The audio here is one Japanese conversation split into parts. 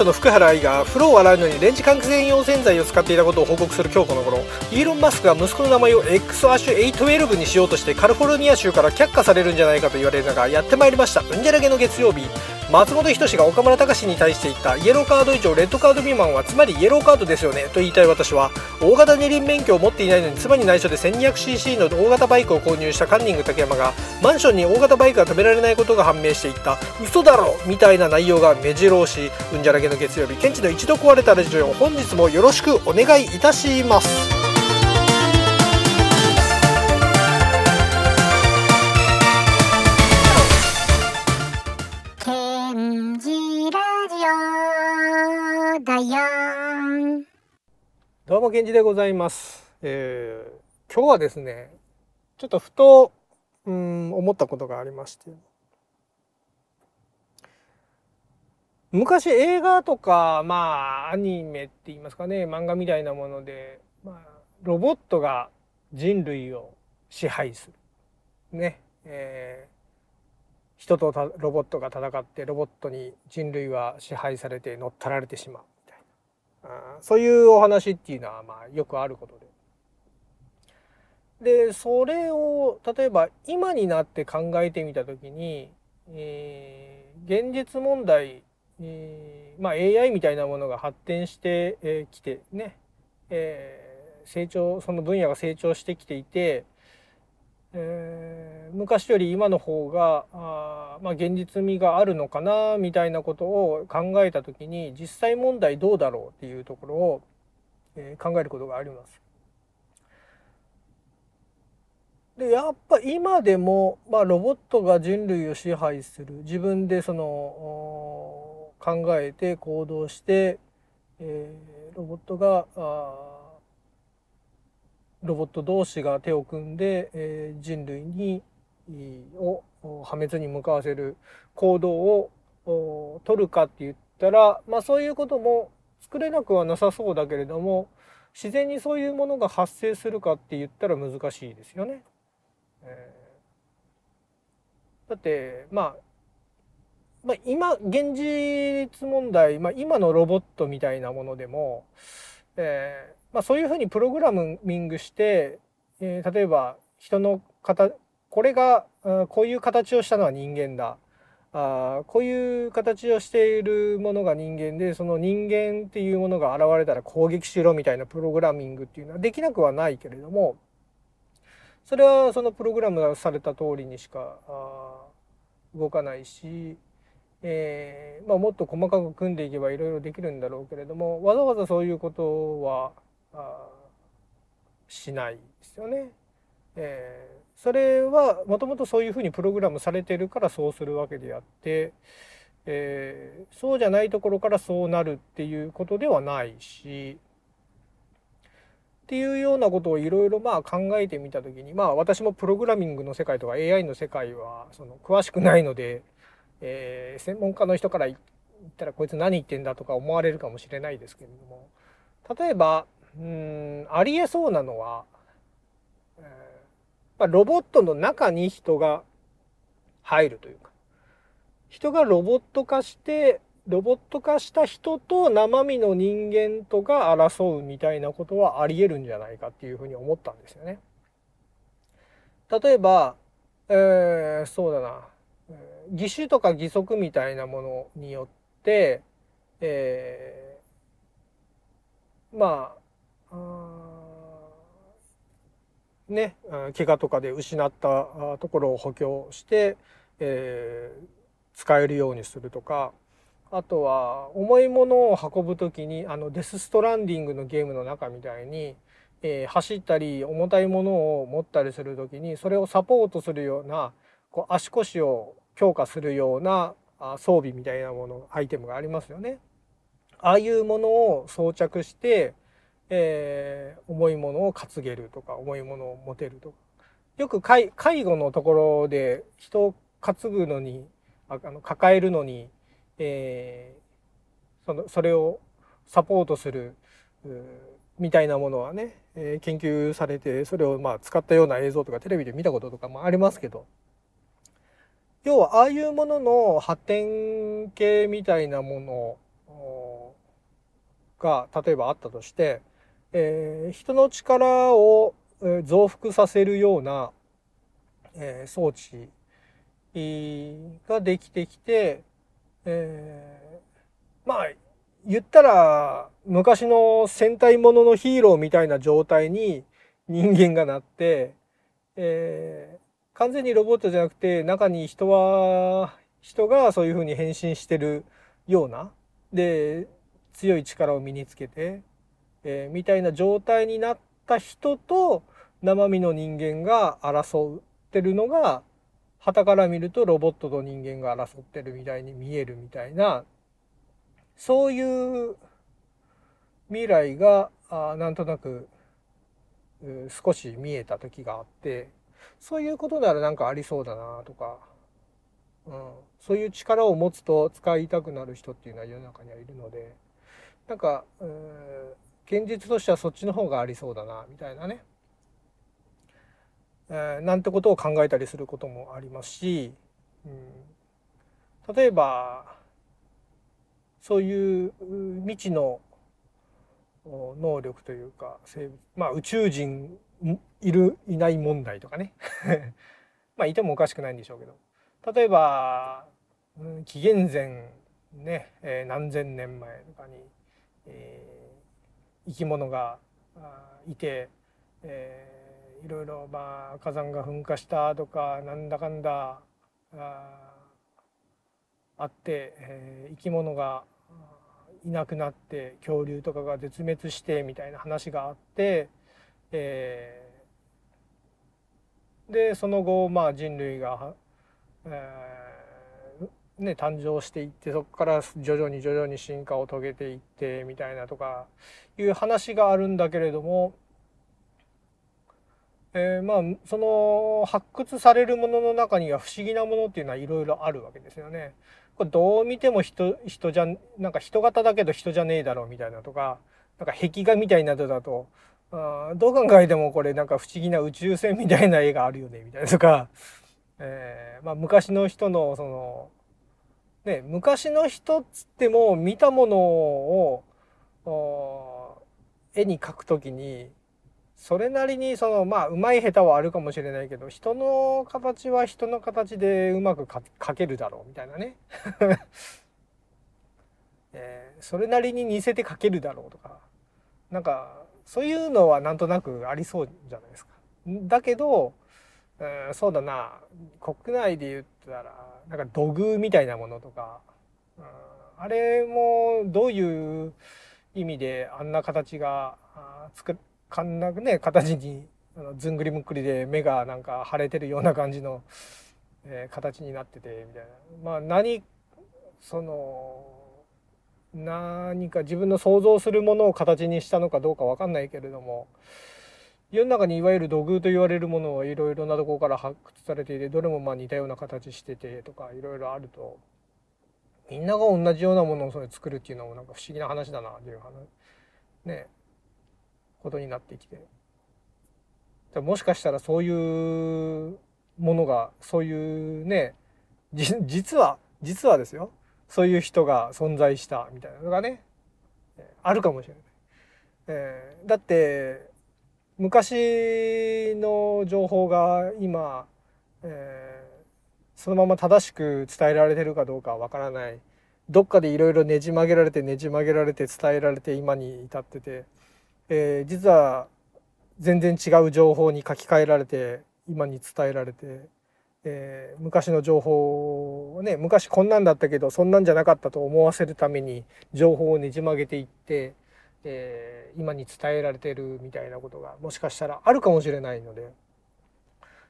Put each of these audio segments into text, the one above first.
ストの福原愛が風呂を洗うのにレンジ換気専用洗剤を使っていたことを報告する今日この頃イーロン・マスクが息子の名前を X アッシュ812にしようとしてカリフォルニア州から却下されるんじゃないかと言われる中やってまいりました。うんじゃらげの月曜日松本人志が岡村隆史に対して言ったイエローカード以上レッドカード未満はつまりイエローカードですよねと言いたい私は。大型二輪免許を持っていないのに妻に内緒で 1200cc の大型バイクを購入したカンニング竹山がマンションに大型バイクが止められないことが判明していった。嘘だろみたいな内容が目白押し。うんじゃらげの月曜日現地の一度壊れたラジオ本日もよろしくお願いいたします。ケンジラジオだよ。どうもケンジでございます、えー今日はですねちょっとふとうん思ったことがありまして昔映画とかまあアニメって言いますかね漫画みたいなもので、まあ、ロボットが人類を支配する。ね、えー人とたロボットが戦ってロボットに人類は支配されて乗っ取られてしまう。みたいな。あそういうお話っていうのはまあよくあることで。でそれを例えば今になって考えてみた時に、えー現実問題、えーまあ、AI みたいなものが発展してき、えーてね、えー成長その分野が成長してきていて、えー昔より今の方があ、まあ、現実味があるのかなみたいなことを考えた時に実際問題どうだろうっていうところを、えー考えることがあります。でやっぱ今でも、まあ、ロボットが人類を支配する自分でその考えて行動して、えーロボットがロボット同士が手を組んで、えー人類にを破滅に向かわせる行動を取るかって言ったら、まあ、そういうことも作れなくはなさそうだけれども自然にそういうものが発生するかって言ったら難しいですよね。えーだってまあまあ、今現実問題、まあ、今のロボットみたいなものでも、えーまあ、そういうふうにプログラミングして、えー例えば人の形これがこういう形をしたのは人間だ。あこういう形をしているものが人間でその人間っていうものが現れたら攻撃しろみたいなプログラミングっていうのはできなくはないけれどもそれはそのプログラムがされた通りにしかあ動かないし、えーまあ、もっと細かく組んでいけばいろいろできるんだろうけれどもわざわざそういうことはしないですよね。えーそれはもともとそういうふうにプログラムされてるからそうするわけであって、えーそうじゃないところからそうなるっていうことではないしっていうようなことをいろいろまあ考えてみた時にまあ私もプログラミングの世界とか AI の世界はその詳しくないので、えー専門家の人から言ったらこいつ何言ってんだとか思われるかもしれないですけれども例えばうんありえそうなのは、えーまあ、ロボットの中に人が入るというか人がロボット化してロボット化した人と生身の人間とが争うみたいなことはありえるんじゃないかっていうふうに思ったんですよね。例えば、えーそうだな、義手とか義足みたいなものによって、えーまあね怪我とかで失ったところを補強して、えー使えるようにするとかあとは重いものを運ぶ時にあのデス・ストランディングのゲームの中みたいに、えー走ったり重たいものを持ったりする時にそれをサポートするようなこう足腰を強化するような装備みたいなものアイテムがありますよね。ああいうものを装着して、えー重いものを担げるとか重いものを持てるとかよく介介護のところで人を担ぐのにああの抱えるのに、えーそのそれをサポートするみたいなものはね、えー研究されてそれをまあ使ったような映像とかテレビで見たこととかもありますけど要はああいうものの発展系みたいなものが例えばあったとして、えー、人の力を増幅させるような、えー、装置ができてきて、えー、まあ言ったら昔の戦隊もののヒーローみたいな状態に人間がなって、えー、完全にロボットじゃなくて中に人は人がそういうふうに変身してるような。で強い力を身につけて、えー、みたいな状態になった人と生身の人間が争ってるのが旗から見るとロボットと人間が争ってるみたいに見えるみたいなそういう未来があなんとなく少し見えた時があってそういうことならなんかありそうだなとか、うん、そういう力を持つと使いたくなる人っていうのは世の中にはいるので。なんか、うん、現実としてはそっちの方がありそうだなみたいなね、えー、なんてことを考えたりすることもありますし、うん、例えばそういう未知の能力というか生物まあ宇宙人いるいない問題とかね。まあいてもおかしくないんでしょうけど。例えば、うん、紀元前ね、えー、何千年前とかに、えー、生き物がいて、えー、いろいろまあ火山が噴火したとかなんだかんだああって、えー、生き物がいなくなって恐竜とかが絶滅してみたいな話があって、えー、でその後まあ人類が、えー、ね、誕生していってそこから徐々に徐々に進化を遂げていってみたいなとかいう話があるんだけれども、えー、まあその発掘されるものの中には不思議なものっていうのはいろいろあるわけですよね。これどう見ても人人じゃなんか人型だけど人じゃねえだろうみたいなとかなんか壁画みたいなのだとあどう考えてもこれなんか不思議な宇宙船みたいな絵があるよねみたいなとか、えーまあ、昔の人のそのね昔の人っつっても見たものを絵に描くときにそれなりにそのまあうまい下手はあるかもしれないけど人の形は人の形でうまく描けるだろうみたいなね、えー、それなりに似せて描けるだろうとか。なんかそういうのはなんとなくありそうじゃないですか。だけど、え、そうだな。国内で言ったらなんか土偶みたいなものとか、あれもどういう意味であんな形が作ってかんなくね形にあのずんぐりむっくりで目がなんか腫れてるような感じの、えー、形になっててみたいな。まあ何その何か自分の想像するものを形にしたのかどうか分かんないけれども世の中にいわゆる土偶と言われるものはいろいろなとこから発掘されていてどれもまあ似たような形しててとかいろいろあるとみんなが同じようなものをそれ作るっていうのもなんか不思議な話だなっていう話。ね。ことになってきて。もしかしたらそういうものがそういうね実は実はですよ。そういう人が存在したみたいなのがねあるかもしれない。えー、だって昔の情報が今、えー、そのまま正しく伝えられてるかどうかはわからない。どっかでいろいろねじ曲げられてねじ曲げられて伝えられて今に至っててえー、実は全然違う情報に書き換えられて今に伝えられて、えー、昔の情報をね昔こんなんだったけどそんなんじゃなかったと思わせるために情報をねじ曲げていって、えー、今に伝えられてるみたいなことがもしかしたらあるかもしれないので。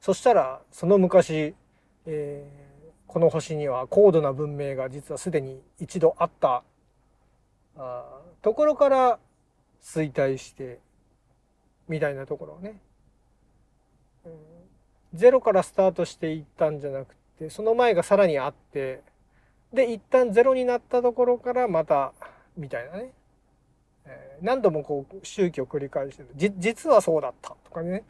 そしたらその昔、え、この星には高度な文明が実はすでに一度あった。あところから衰退してみたいなところをね、うん、ゼロからスタートしていったんじゃなくてその前がさらにあってで一旦ゼロになったところからまたみたいなね、えー、何度もこう周期を繰り返してる。実はそうだったとかね、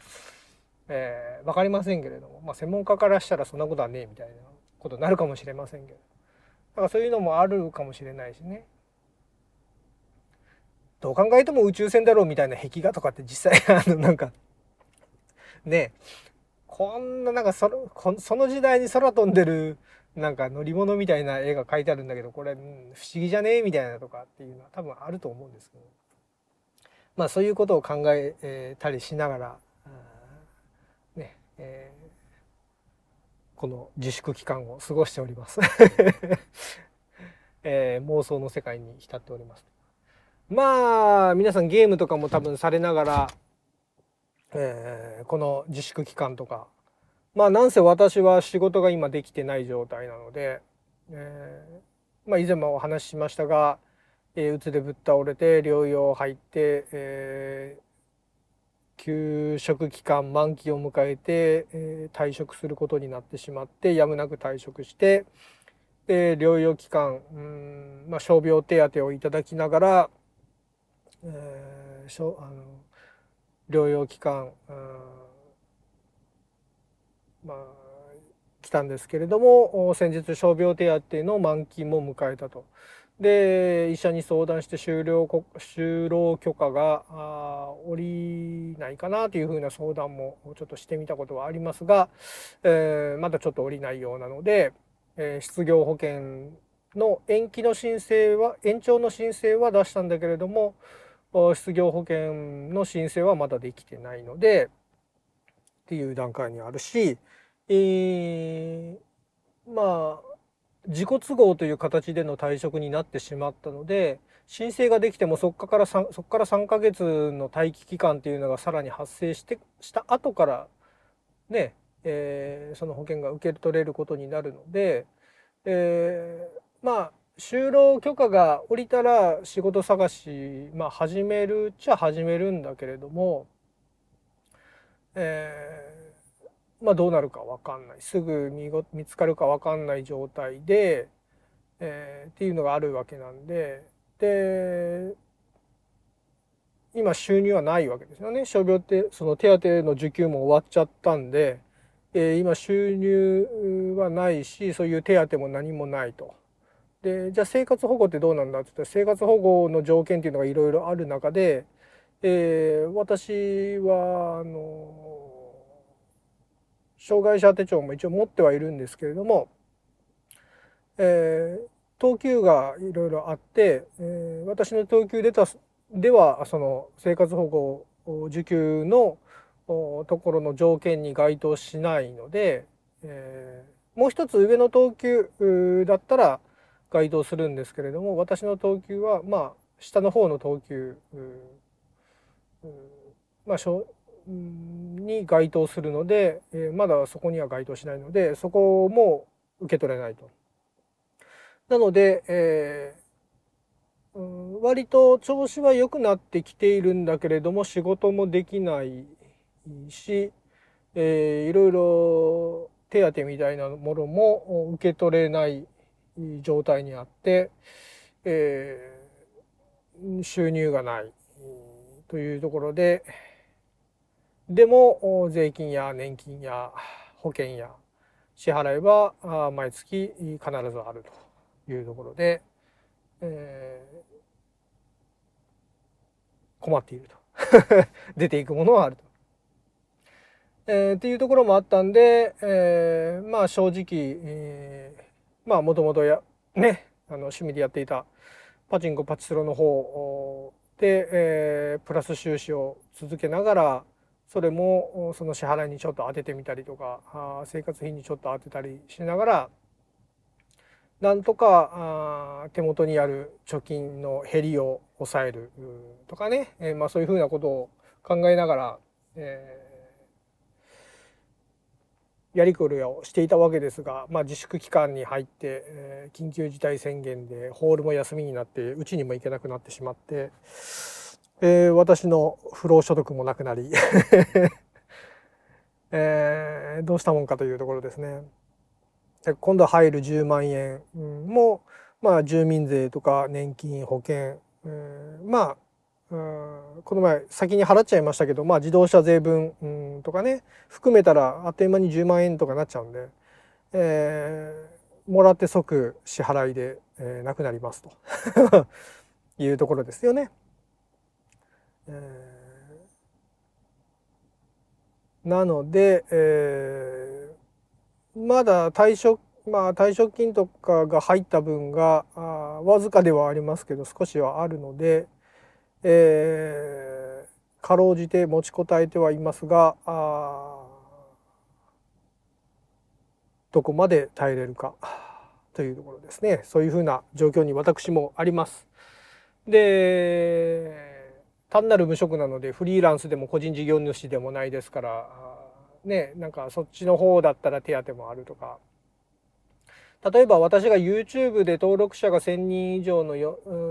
えー、分かりませんけれども、まあ、専門家からしたらそんなことはねえみたいなことになるかもしれませんけど。だからそういうのもあるかもしれないしね。どう考えても宇宙船だろうみたいな壁画とかって実際あのなんかねこんななんかそのその時代に空飛んでるなんか乗り物みたいな絵が描いてあるんだけどこれ、不思議じゃねえみたいなとかっていうのは多分あると思うんですけど。まあそういうことを考えたりしながらねえー、この自粛期間を過ごしております。えー、妄想の世界に浸っております。まあ皆さんゲームとかも多分されながら、えー、この自粛期間とか。まあなんせ私は仕事が今できてない状態なので、えー、まあ以前もお話ししましたが、えー、うつでぶっ倒れて療養入って、えー、休職期間満期を迎えて、えー、退職することになってしまってやむなく退職してで療養期間うん、まあ、傷病手当をいただきながら、えー、しょあの療養期間まあ来たんですけれども先日傷病手当の満期も迎えたと。で医者に相談して就労就労許可が下りないかなというふうな相談もちょっとしてみたことはありますが、えー、まだちょっと下りないようなので、えー、失業保険の延期の申請は延長の申請は出したんだけれども失業保険の申請はまだできてないのでっていう段階にあるし、えー、まあ自己都合という形での退職になってしまったので申請ができてもそこからそこから3ヶ月の待機期間っていうのがさらに発生してした後からね、えー、その保険が受け取れることになるので、えー、まあ就労許可が下りたら仕事探し、まあ、始めるっちゃ始めるんだけれども、えーまあ、どうなるか分かんないすぐ見つかるか分かんない状態で、えー、っていうのがあるわけなんでで今収入はないわけですよね傷病ってその手当の受給も終わっちゃったんで、えー、今収入はないしそういう手当も何もないと。でじゃあ生活保護ってどうなんだ？って言ったら生活保護の条件っていうのがいろいろある中で、えー、私はあの障害者手帳も一応持ってはいるんですけれども、えー、等級がいろいろあって、えー、私の等級でたではその生活保護受給のところの条件に該当しないので、えー、もう一つ上の等級だったら該当するんですけれども私の等級はまあ下の方の等級まあに該当するので、えまだそこには該当しないのでそこも受け取れないと。なので、えー、割と調子は良くなってきているんだけれども仕事もできないし、えー、いろいろ手当みたいなものも受け取れない状態にあって、えー、収入がないというところで、でも税金や年金や保険や支払いは毎月必ずあるというところで、えー、困っていると 出ていくものはあると。えー、っていうところもあったんで、えー、まあ正直、えー、まあもともとやねあの趣味でやっていたパチンコパチスロの方で、えー、プラス収支を続けながらそれもその支払いにちょっと当ててみたりとかあ生活費にちょっと当てたりしながらなんとか手元にある貯金の減りを抑えるとかね、えまあ、そういうふうなことを考えながら、えやりくりをしていたわけですが、まあ、自粛期間に入って、え緊急事態宣言でホールも休みになってうちにも行けなくなってしまって。えー、私の不労所得もなくなり えー、どうしたもんかというところですね。で今度入る10万円も、まあ、住民税とか年金保険、えー、まあこの前先に払っちゃいましたけど、まあ、自動車税分とかね含めたらあっという間に10万円とかなっちゃうんで、えー、もらって即支払いで、えー、なくなりますと いうところですよね。えー、なので、えー、まだ退職まあ退職金とかが入った分があわずかではありますけど少しはあるので、えー、かろうじて持ちこたえてはいますがどこまで耐えれるかというところですねそういうふうな状況に私もあります。で単なる無職なのでフリーランスでも個人事業主でもないですからねなんかそっちの方だったら手当もあるとか例えば私が YouTube で登録者が1000人以上の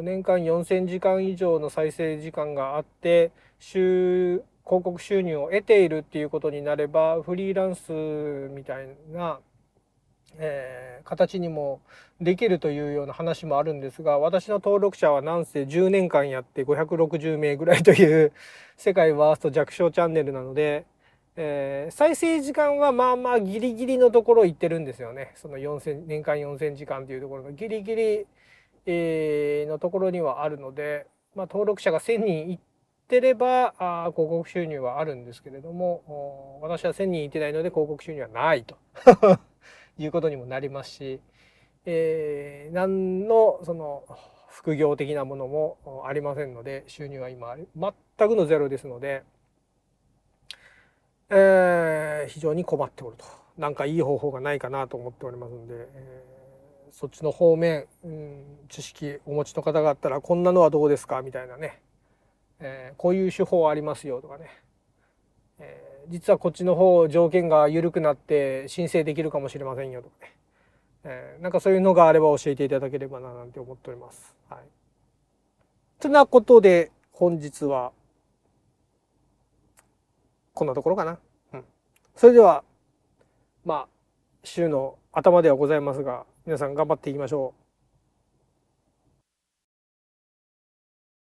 年間4000時間以上の再生時間があって収広告収入を得ているっていうことになればフリーランスみたいなえー、形にもできるというような話もあるんですが私の登録者はなんせ10年間やって560名ぐらいという世界ワースト弱小チャンネルなので、えー、再生時間はまあまあギリギリのところ行ってるんですよねその4000年間4000時間というところのギリギリ、えー、のところにはあるので、まあ、登録者が1000人いってればあ広告収入はあるんですけれども私は1000人いってないので広告収入はないと。いうことにもなりますし、えー、何のその副業的なものもありませんので収入は今全くのゼロですので、えー、非常に困っておると何かいい方法がないかなと思っておりますので、えー、そっちの方面、うん、知識お持ちの方があったらこんなのはどうですかみたいなね、えー、こういう手法ありますよとかね、えー実はこっちの方条件が緩くなって申請できるかもしれませんよとかね、えー、なんかそういうのがあれば教えていただければななんて思っております。はい。となことで本日はこんなところかな。うん。それではまあ週の頭ではございますが皆さん頑張っていきましょう。